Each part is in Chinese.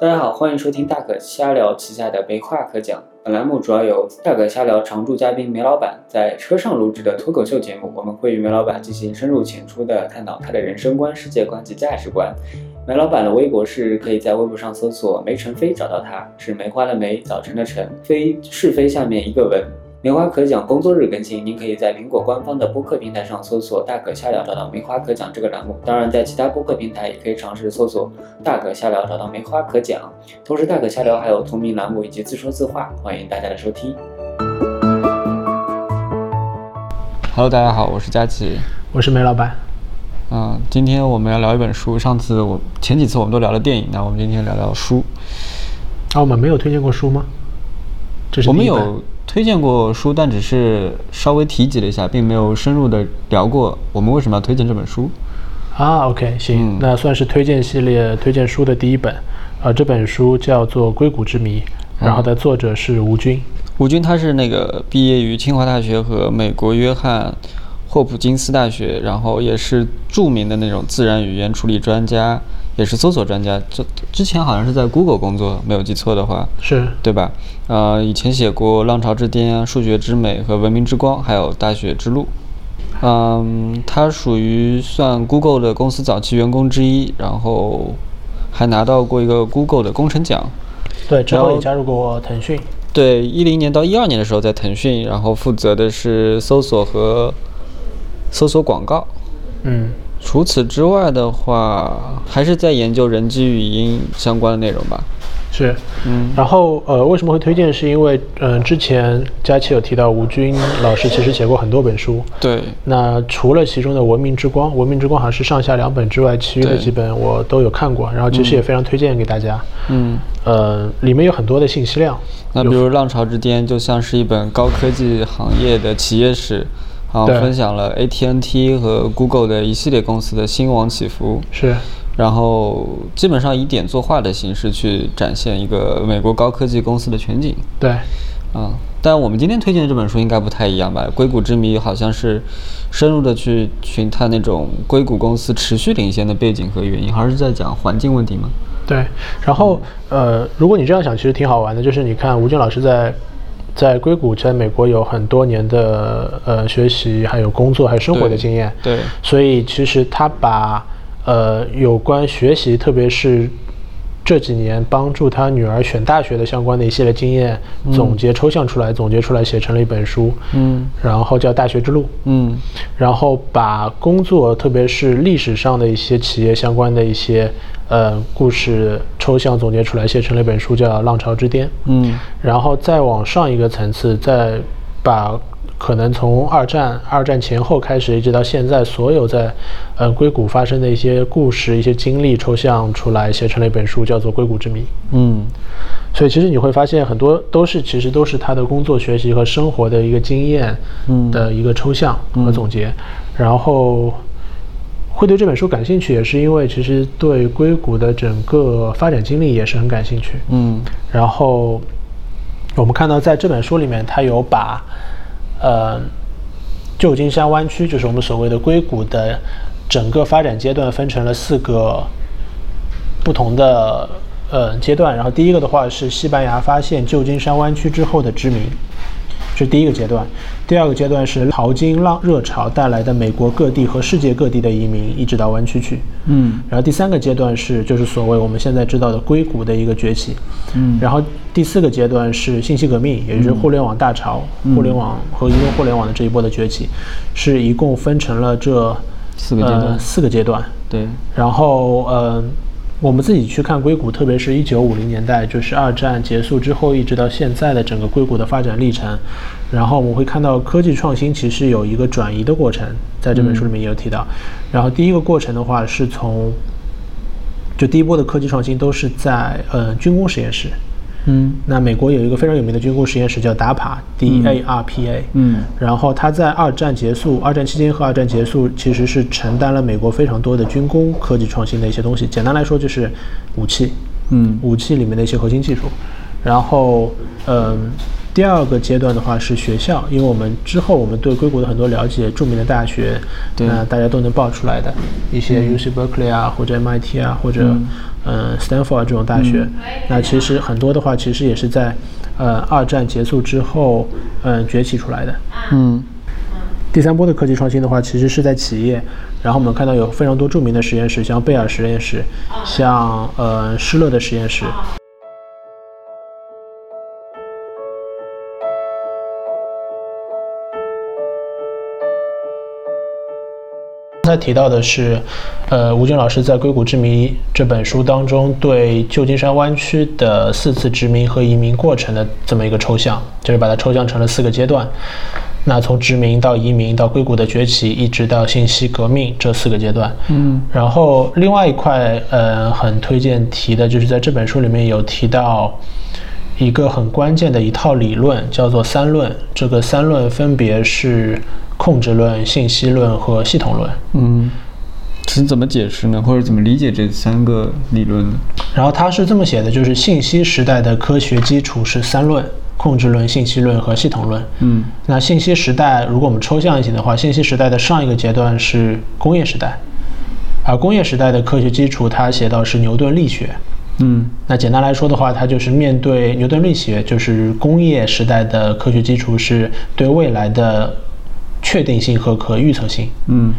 大家好，欢迎收听大可瞎聊旗下的没话可讲。本栏目主要由大可瞎聊常驻嘉宾梅老板在车上录制的脱口秀节目。我们会与梅老板进行深入浅出的探讨他的人生观、世界观及价值观。梅老板的微博是可以在微博上搜索“梅晨飞”找到他，是梅花的梅，早晨的晨，飞是非下面一个文。梅花可讲工作日更新，您可以在苹果官方的播客平台上搜索“大可瞎聊”找到梅花可讲这个栏目。当然，在其他播客平台也可以尝试搜索“大可瞎聊”找到梅花可讲。同时，大可瞎聊还有同名栏目以及自说自话，欢迎大家的收听。Hello，大家好，我是佳琪，我是梅老板。嗯，今天我们要聊一本书。上次我前几次我们都聊了电影，那我们今天聊聊书。啊，我们没有推荐过书吗？这是我们有。推荐过书，但只是稍微提及了一下，并没有深入的聊过我们为什么要推荐这本书。啊，OK，行，那算是推荐系列推荐书的第一本。呃，这本书叫做《硅谷之谜》，然后的作者是吴军。吴军他是那个毕业于清华大学和美国约翰霍普金斯大学，然后也是著名的那种自然语言处理专家。也是搜索专家，这之前好像是在 Google 工作，没有记错的话，是对吧？呃，以前写过《浪潮之巅》啊，《数学之美》和《文明之光》，还有《大学之路》。嗯，他属于算 Google 的公司早期员工之一，然后还拿到过一个 Google 的工程奖。对，之后也加入过腾讯。对，一零年到一二年的时候在腾讯，然后负责的是搜索和搜索广告。嗯。除此之外的话，还是在研究人机语音相关的内容吧。是，嗯，然后呃，为什么会推荐？是因为嗯，之前佳琪有提到吴军老师其实写过很多本书。对。那除了其中的《文明之光》，《文明之光》好像是上下两本之外，其余的几本我都有看过，然后其实也非常推荐给大家。嗯。呃，里面有很多的信息量。那比如《浪潮之巅》就像是一本高科技行业的企业史。然后分享了 AT&T 和 Google 的一系列公司的兴亡起伏，是，然后基本上以点作画的形式去展现一个美国高科技公司的全景。对，嗯，但我们今天推荐的这本书应该不太一样吧？《硅谷之谜》好像是深入的去寻探那种硅谷公司持续领先的背景和原因，还是在讲环境问题吗？对，然后呃，如果你这样想，其实挺好玩的，就是你看吴军老师在。在硅谷，在美国有很多年的呃学习，还有工作，还有生活的经验。对，所以其实他把呃有关学习，特别是这几年帮助他女儿选大学的相关的一系列经验总结抽象出来，总结出来写成了一本书。嗯，然后叫《大学之路》。嗯，然后把工作，特别是历史上的一些企业相关的一些。呃，故事抽象总结出来，写成了一本书，叫《浪潮之巅》。嗯，然后再往上一个层次，再把可能从二战、二战前后开始，一直到现在，所有在呃硅谷发生的一些故事、一些经历抽象出来，写成了一本书，叫做《硅谷之谜》。嗯，所以其实你会发现，很多都是其实都是他的工作、学习和生活的一个经验的一个抽象和总结，然后。会对这本书感兴趣，也是因为其实对硅谷的整个发展经历也是很感兴趣。嗯，然后我们看到在这本书里面，它有把呃旧金山湾区，就是我们所谓的硅谷的整个发展阶段分成了四个不同的呃阶段。然后第一个的话是西班牙发现旧金山湾区之后的殖民。是第一个阶段，第二个阶段是淘金浪热潮带来的美国各地和世界各地的移民，一直到湾区去。嗯，然后第三个阶段是就是所谓我们现在知道的硅谷的一个崛起。嗯，然后第四个阶段是信息革命，也就是互联网大潮，互联网和移动互联网的这一波的崛起，是一共分成了这四个阶段。四个阶段。对，然后呃。我们自己去看硅谷，特别是一九五零年代，就是二战结束之后，一直到现在的整个硅谷的发展历程，然后我们会看到科技创新其实有一个转移的过程，在这本书里面也有提到。然后第一个过程的话，是从就第一波的科技创新都是在呃军工实验室。嗯，那美国有一个非常有名的军工实验室叫 DARPA，D A R P A。嗯，然后它在二战结束、二战期间和二战结束，其实是承担了美国非常多的军工科技创新的一些东西。简单来说就是武器，嗯，武器里面的一些核心技术。然后，嗯，第二个阶段的话是学校，因为我们之后我们对硅谷的很多了解，著名的大学，对。那大家都能报出来的一些 UC Berkeley 啊，或者 MIT 啊，或者嗯。Stanford 这种大学，那其实很多的话其实也是在呃二战结束之后嗯崛起出来的。嗯。第三波的科技创新的话，其实是在企业，然后我们看到有非常多著名的实验室，像贝尔实验室，像呃施乐的实验室。才提到的是，呃，吴军老师在《硅谷之谜》这本书当中对旧金山湾区的四次殖民和移民过程的这么一个抽象，就是把它抽象成了四个阶段。那从殖民到移民到硅谷的崛起，一直到信息革命这四个阶段。嗯然后另外一块，呃，很推荐提的就是在这本书里面有提到一个很关键的一套理论，叫做三论。这个三论分别是控制论、信息论和系统论。嗯，是怎么解释呢？或者怎么理解这三个理论呢？然后他是这么写的，就是信息时代的科学基础是三论：控制论、信息论和系统论。嗯那信息时代，如果我们抽象一些的话，信息时代的上一个阶段是工业时代，而工业时代的科学基础，他写到是牛顿力学。嗯那简单来说的话，它就是面对牛顿力学，就是工业时代的科学基础是对未来的确定性和可预测性。嗯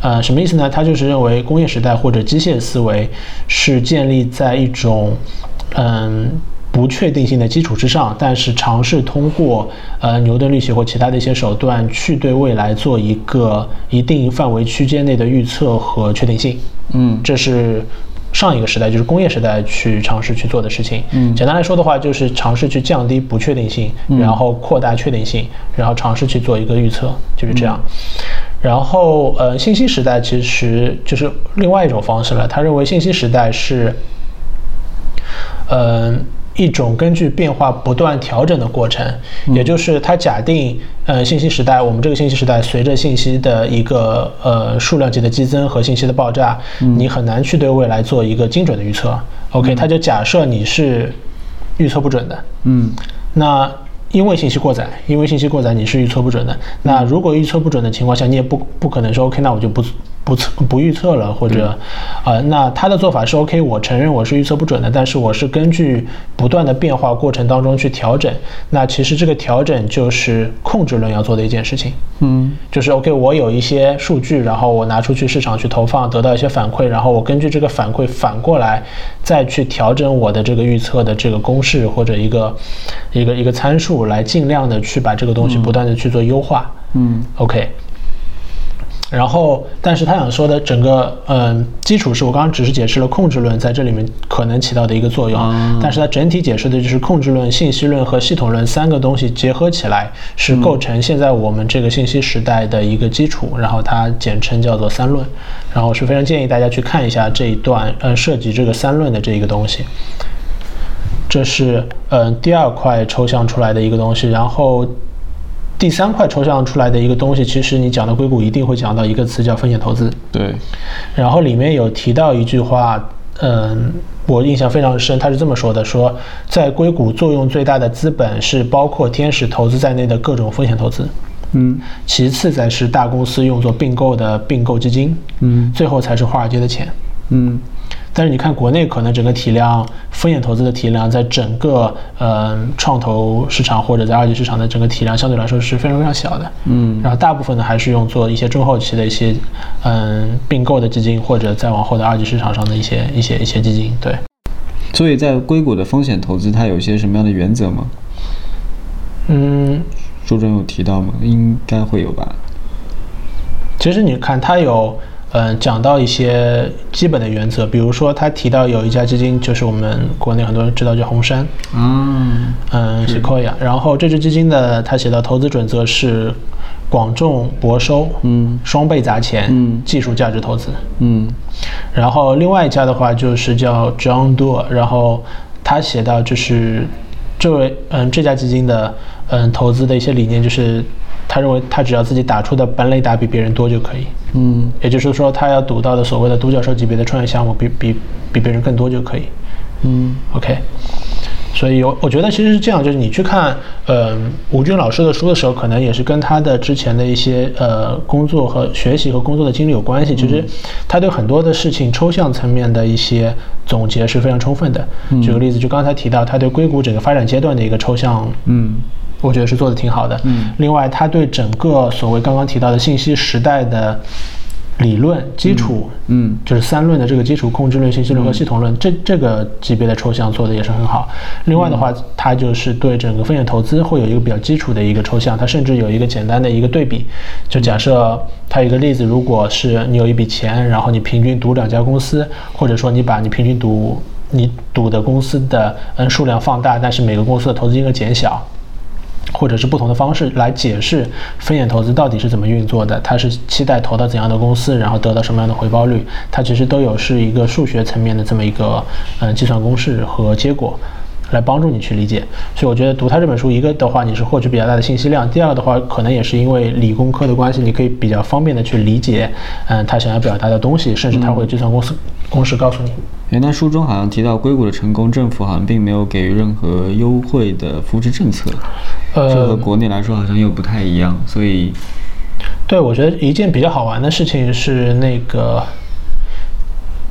呃，什么意思呢？他就是认为工业时代或者机械思维是建立在一种嗯不确定性的基础之上，但是尝试通过呃牛顿力学或其他的一些手段去对未来做一个一定范围区间内的预测和确定性。嗯这是上一个时代，就是工业时代去尝试去做的事情。嗯简单来说的话，就是尝试去降低不确定性，然后扩大确定性，然后尝试去做一个预测，就是这样。然后，呃，信息时代其实就是另外一种方式了。他认为信息时代是，呃，一种根据变化不断调整的过程，也就是它假定，呃，信息时代，我们这个信息时代随着信息的一个呃数量级的激增和信息的爆炸，你很难去对未来做一个精准的预测。OK，它就假设你是预测不准的，嗯。那因为信息过载，因为信息过载你是预测不准的。那如果预测不准的情况下，你也不不可能说 OK，那我就不不测不预测了，或者，呃，那他的做法是 OK，我承认我是预测不准的，但是我是根据不断的变化过程当中去调整。那其实这个调整就是控制论要做的一件事情。嗯就是 OK，我有一些数据，然后我拿出去市场去投放，得到一些反馈，然后我根据这个反馈反过来再去调整我的这个预测的这个公式或者一个一个一个参数，来尽量的去把这个东西不断的去做优化。嗯 OK。然后，但是他想说的整个嗯基础是我刚刚只是解释了控制论在这里面可能起到的一个作用，啊但是它整体解释的就是控制论、信息论和系统论三个东西结合起来，是构成现在我们这个信息时代的一个基础。然后它简称叫做三论。然后是非常建议大家去看一下这一段，呃，涉及这个三论的这一个东西。这是嗯、呃第二块抽象出来的一个东西，然后第三块抽象出来的一个东西，其实你讲到硅谷一定会讲到一个词叫风险投资，对。然后里面有提到一句话，嗯，我印象非常深，他是这么说的：说在硅谷作用最大的资本是包括天使投资在内的各种风险投资，嗯。其次才是大公司用作并购的并购基金，嗯最后才是华尔街的钱。嗯但是你看，国内可能整个体量，风险投资的体量，在整个呃创投市场或者在二级市场的整个体量相对来说是非常非常小的。嗯然后大部分呢还是用做一些中后期的一些嗯并购的基金，或者再往后的二级市场上的一些一些一些基金。对，所以在硅谷的风险投资，它有一些什么样的原则吗？嗯，书中有提到吗？应该会有吧。其实你看它有。嗯，讲到一些基本的原则，比如说他提到有一家基金，就是我们国内很多人知道叫红杉，嗯，嗯，Sequoia。然后这支基金的他写到投资准则是广种博收，嗯。双倍砸钱，嗯。技术价值投资。嗯。然后另外一家的话就是叫 John Doerr，然后他写到就是这位嗯这家基金的嗯投资的一些理念就是他认为他只要自己打出的本垒打比别人多就可以，嗯。也就是说他要赌到的所谓的独角兽级别的创业项目比比比别人更多就可以。嗯。OK，所以我我觉得其实是这样，就是你去看呃吴军老师的书的时候，可能也是跟他的之前的一些呃工作和学习和工作的经历有关系。其实他对很多的事情抽象层面的一些总结是非常充分的。举个例子，就刚才提到他对硅谷整个发展阶段的一个抽象，嗯，我觉得是做的挺好的。嗯另外，他对整个所谓刚刚提到的信息时代的理论基础，嗯就是三论的这个基础控制论、信息论和系统论，这这个级别的抽象做的也是很好。另外的话，它就是对整个风险投资会有一个比较基础的一个抽象，它甚至有一个简单的一个对比。就假设它有一个例子，如果是你有一笔钱，然后你平均赌两家公司，或者说你把你平均赌你赌的公司的嗯数量放大，但是每个公司的投资金额减小。或者是不同的方式来解释风险投资到底是怎么运作的，它是期待投到怎样的公司，然后得到什么样的回报率，它其实都有是一个数学层面的这么一个嗯计算公式和结果。来帮助你去理解，所以我觉得读他这本书，一个的话你是获取比较大的信息量，第二个的话可能也是因为理工科的关系，你可以比较方便的去理解，嗯，他想要表达的东西，甚至他会计算公式、公式告诉你。原来书中好像提到硅谷的成功，政府好像并没有给予任何优惠的扶持政策，呃这和呃，国内来说好像又不太一样，所以对，我觉得一件比较好玩的事情是那个，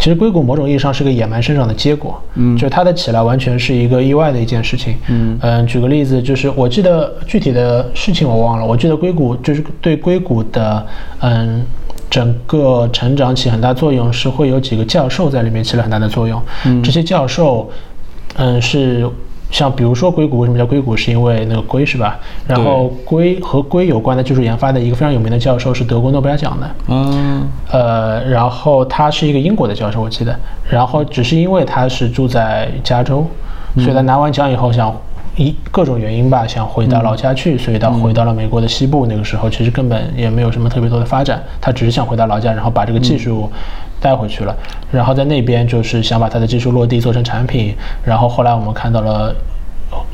其实硅谷某种意义上是个野蛮生长的结果，嗯就是它的起来完全是一个意外的一件事情，嗯举个例子，就是我记得具体的事情我忘了，我记得硅谷就是对硅谷的嗯。整个成长起很大作用，是会有几个教授在里面起了很大的作用。嗯这些教授，嗯，是像比如说硅谷为什么叫硅谷，是因为那个硅是吧？然后硅和硅有关的技术研发的一个非常有名的教授是得过诺贝尔奖的。嗯，呃，然后他是一个英国的教授，我记得。然后只是因为他是住在加州，所以他拿完奖以后想一各种原因吧，想回到老家去，所以他回到了美国的西部。那个时候其实根本也没有什么特别多的发展，他只是想回到老家，然后把这个技术带回去了。然后在那边就是想把他的技术落地做成产品。然后后来我们看到了。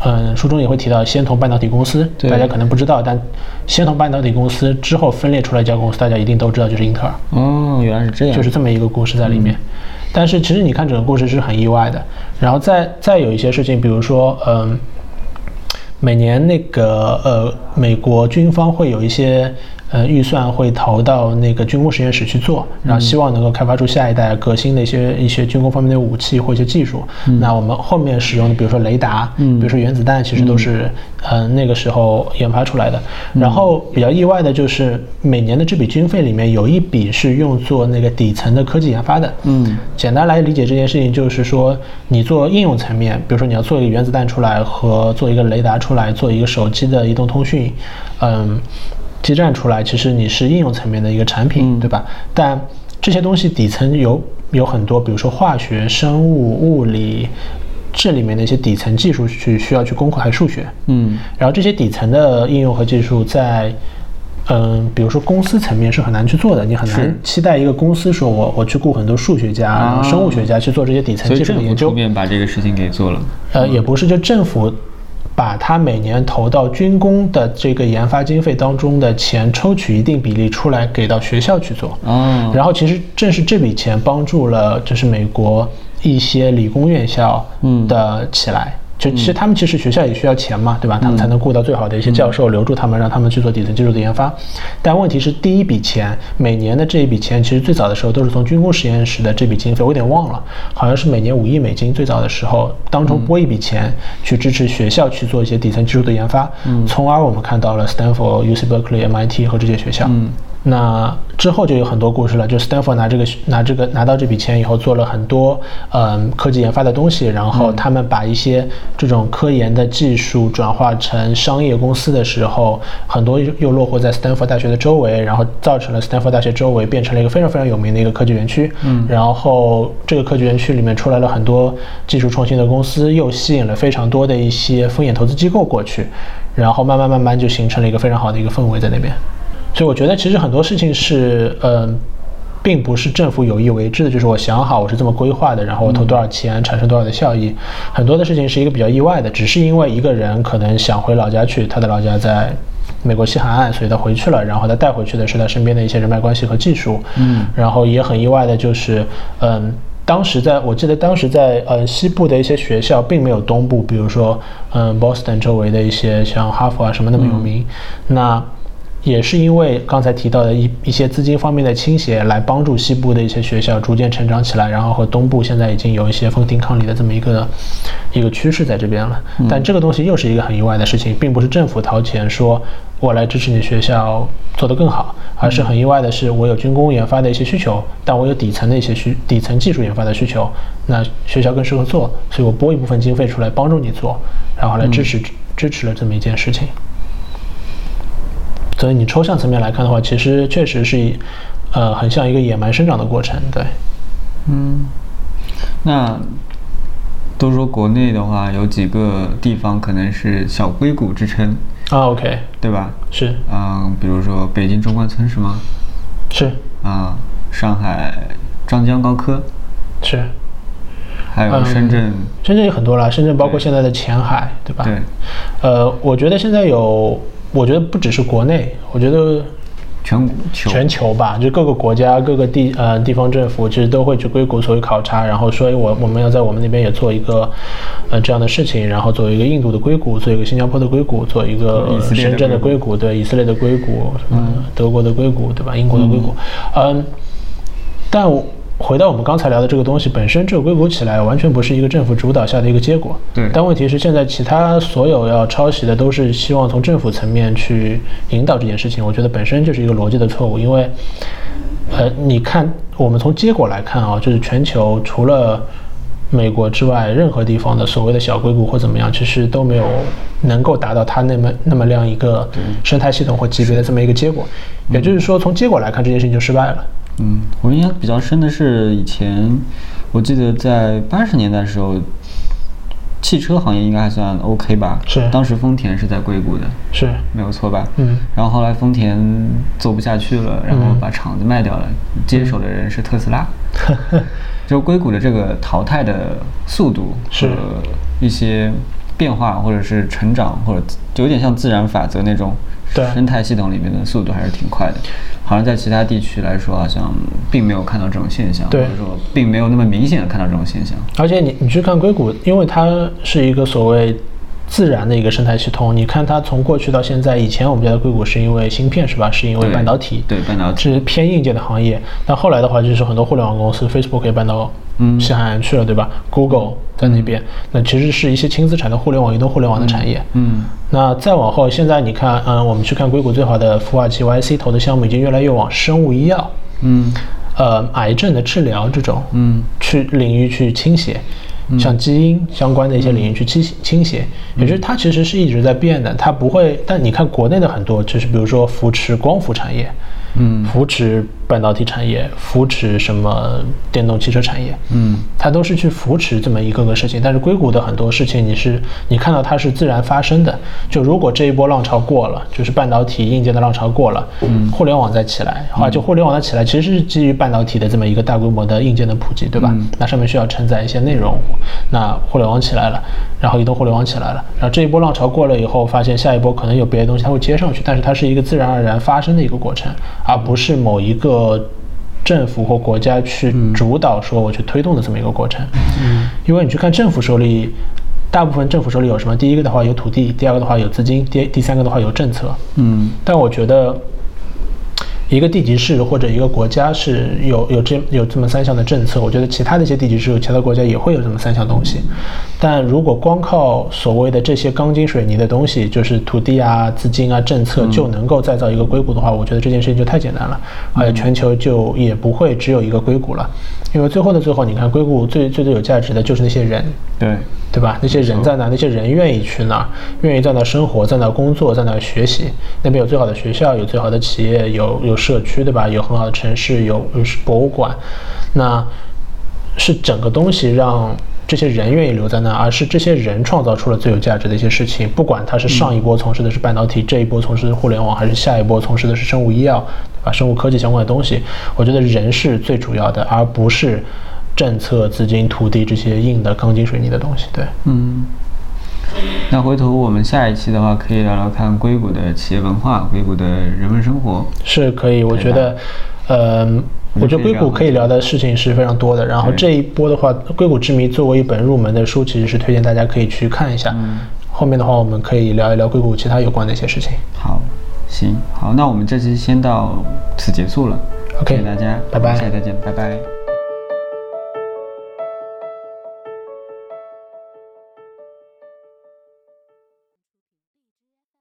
嗯，书中也会提到仙童半导体公司，大家可能不知道，但仙童半导体公司之后分裂出来一家公司，大家一定都知道，就是英特尔。哦，原来是这样，就是这么一个故事在里面。但是其实你看整个故事是很意外的。然后再再有一些事情，比如说，嗯，每年那个呃，美国军方会有一些呃预算会投到那个军工实验室去做，然后希望能够开发出下一代革新的一些一些军工方面的武器或一些技术。那我们后面使用的，比如说雷达，嗯比如说原子弹，其实都是嗯、呃那个时候研发出来的。然后比较意外的就是每年的这笔军费里面有一笔是用作那个底层的科技研发的。嗯简单来理解这件事情，就是说你做应用层面，比如说你要做一个原子弹出来，和做一个雷达出来，做一个手机的移动通讯，嗯，基站出来，其实你是应用层面的一个产品，嗯。对吧？但这些东西底层有有很多，比如说化学、生物、物理。这里面的一些底层技术去需要去攻克，还有数学，嗯。然后这些底层的应用和技术在，嗯，比如说公司层面是很难去做的，你很难期待一个公司说我我去雇很多数学家、生物学家去做这些底层技术的研究。面把这个事情给做了，呃，也不是，就政府把他每年投到军工的这个研发经费当中的钱抽取一定比例出来给到学校去做，嗯，然后其实正是这笔钱帮助了，就是美国一些理工院校嗯。的起来。就其实他们其实学校也需要钱嘛，对吧？他们才能雇到最好的一些教授，留住他们，让他们去做底层技术的研发。但问题是，第一笔钱，每年的这一笔钱，其实最早的时候都是从军工实验室的这笔经费，我有点忘了，好像是每年五亿美金。最早的时候，当中拨一笔钱去支持学校去做一些底层技术的研发，从而我们看到了 Stanford、UC Berkeley、MIT 和这些学校。嗯那之后就有很多故事了，就 Stanford 拿这个拿这个拿到这笔钱以后，做了很多嗯科技研发的东西，然后他们把一些这种科研的技术转化成商业公司的时候，很多又又落户在 Stanford 大学的周围，然后造成了 Stanford 大学周围变成了一个非常非常有名的一个科技园区。嗯，然后这个科技园区里面出来了很多技术创新的公司，又吸引了非常多的一些风险投资机构过去，然后慢慢慢慢就形成了一个非常好的一个氛围在那边。所以我觉得其实很多事情是，嗯、并不是政府有意为之的，就是我想好我是这么规划的，然后我投多少钱产生多少的效益。很多的事情是一个比较意外的，只是因为一个人可能想回老家去，他的老家在美国西海岸，所以他回去了，然后他带回去的是他身边的一些人脉关系和技术。嗯，然后也很意外的就是，嗯。当时在我记得当时在呃西部的一些学校，并没有东部，比如说嗯 Boston 周围的一些像哈佛啊什么那么有名。那也是因为刚才提到的一一些资金方面的倾斜，来帮助西部的一些学校逐渐成长起来，然后和东部现在已经有一些分庭抗礼的这么一个一个趋势在这边了。但这个东西又是一个很意外的事情，并不是政府掏钱说我来支持你学校做得更好，而是很意外的是我有军工研发的一些需求，但我有底层的一些需底层技术研发的需求，那学校更适合做，所以我拨一部分经费出来帮助你做，然后来支持支持了这么一件事情。所以你抽象层面来看的话，其实确实是，呃，很像一个野蛮生长的过程，对。嗯，那都说国内的话，有几个地方可能是小硅谷之称啊，OK，对吧？是，嗯，比如说北京中关村是吗？是。啊，上海张江高科是，还有深圳，深圳有很多了，深圳包括现在的前海，对吧？对。呃，我觉得现在有。我觉得不只是国内，我觉得全球全球吧，就各个国家、各个地呃地方政府其实都会去硅谷做考察，然后说我我们要在我们那边也做一个呃这样的事情，然后做一个印度的硅谷，做一个新加坡的硅谷，做一个深圳的硅谷，对以色列的硅谷，什么德国的硅谷，对吧？英国的硅谷，嗯，但我。回到我们刚才聊的这个东西本身，这个硅谷起来完全不是一个政府主导下的一个结果。对。但问题是，现在其他所有要抄袭的，都是希望从政府层面去引导这件事情。我觉得本身就是一个逻辑的错误。因为，呃，你看，我们从结果来看啊，就是全球除了美国之外，任何地方的所谓的小硅谷或怎么样，其实都没有能够达到它那么那么亮一个生态系统或级别的这么一个结果。也就是说，从结果来看，这件事情就失败了。嗯，我印象比较深的是以前，我记得在八十年代的时候，汽车行业应该还算 OK 吧？是。当时丰田是在硅谷的，是，没有错吧？嗯。然后后来丰田做不下去了，然后把厂子卖掉了，接手的人是特斯拉。就硅谷的这个淘汰的速度是一些变化，或者是成长，或者就有点像自然法则那种。生态系统里面的速度还是挺快的，好像在其他地区来说，好像并没有看到这种现象，或者说并没有那么明显的看到这种现象。而且你你去看硅谷，因为它是一个所谓自然的一个生态系统，你看它从过去到现在，以前我们觉得硅谷是因为芯片是吧？是因为半导体，对半导体是偏硬件的行业，但后来的话就是很多互联网公司，Facebook 也搬到。嗯，西海岸去了，对吧？Google 在那边，那其实是一些轻资产的互联网、移动互联网的产业。嗯，那再往后，现在你看，嗯，我们去看硅谷最好的孵化器 YC 投的项目，已经越来越往生物医药，嗯，呃，癌症的治疗这种，嗯，去领域去倾斜，像基因相关的一些领域去倾倾斜，也就是它其实是一直在变的，它不会。但你看国内的很多，就是比如说扶持光伏产业。嗯，扶持半导体产业，扶持什么电动汽车产业，嗯，它都是去扶持这么一个个事情。但是硅谷的很多事情，你是你看到它是自然发生的。就如果这一波浪潮过了，就是半导体硬件的浪潮过了，嗯，互联网再起来，好，就互联网的起来，其实是基于半导体的这么一个大规模的硬件的普及，对吧？那上面需要承载一些内容，那互联网起来了，然后移动互联网起来了，然后这一波浪潮过了以后，发现下一波可能有别的东西它会接上去，但是它是一个自然而然发生的一个过程。而不是某一个政府或国家去主导说我去推动的这么一个过程。嗯，因为你去看政府手里，大部分政府手里有什么？第一个的话有土地，第二个的话有资金，第第三个的话有政策。嗯，但我觉得。一个地级市或者一个国家是有有这有这么三项的政策，我觉得其他的一些地级市、其他国家也会有这么三项东西。但如果光靠所谓的这些钢筋水泥的东西，就是土地啊、资金啊、政策就能够再造一个硅谷的话，我觉得这件事情就太简单了，而且全球就也不会只有一个硅谷了。因为最后的最后，你看硅谷最最最有价值的就是那些人，对对吧？那些人在哪？那些人愿意去哪？愿意在那生活，在那工作，在那学习？那边有最好的学校，有最好的企业，有有社区，对吧？有很好的城市，有博物馆。那是整个东西让。这些人愿意留在那，而是这些人创造出了最有价值的一些事情。不管他是上一波从事的是半导体，这一波从事的互联网，还是下一波从事的是生物医药，把生物科技相关的东西我觉得人是最主要的而不是政策资金土地这些硬的钢筋水泥的东西对。嗯。那回头我们下一期的话可以聊聊看硅谷的企业文化硅谷的人文生活是可以我觉得呃我觉得硅谷可以聊的事情是非常多的然后这一波的话硅谷之谜作为一本入门的书其实是推荐大家可以去看一下后面的话我们可以聊一聊硅谷其他有关的一些事情。好。行，好，那我们这期先到此结束了。OK，谢谢大家，拜拜，下期再见，拜拜。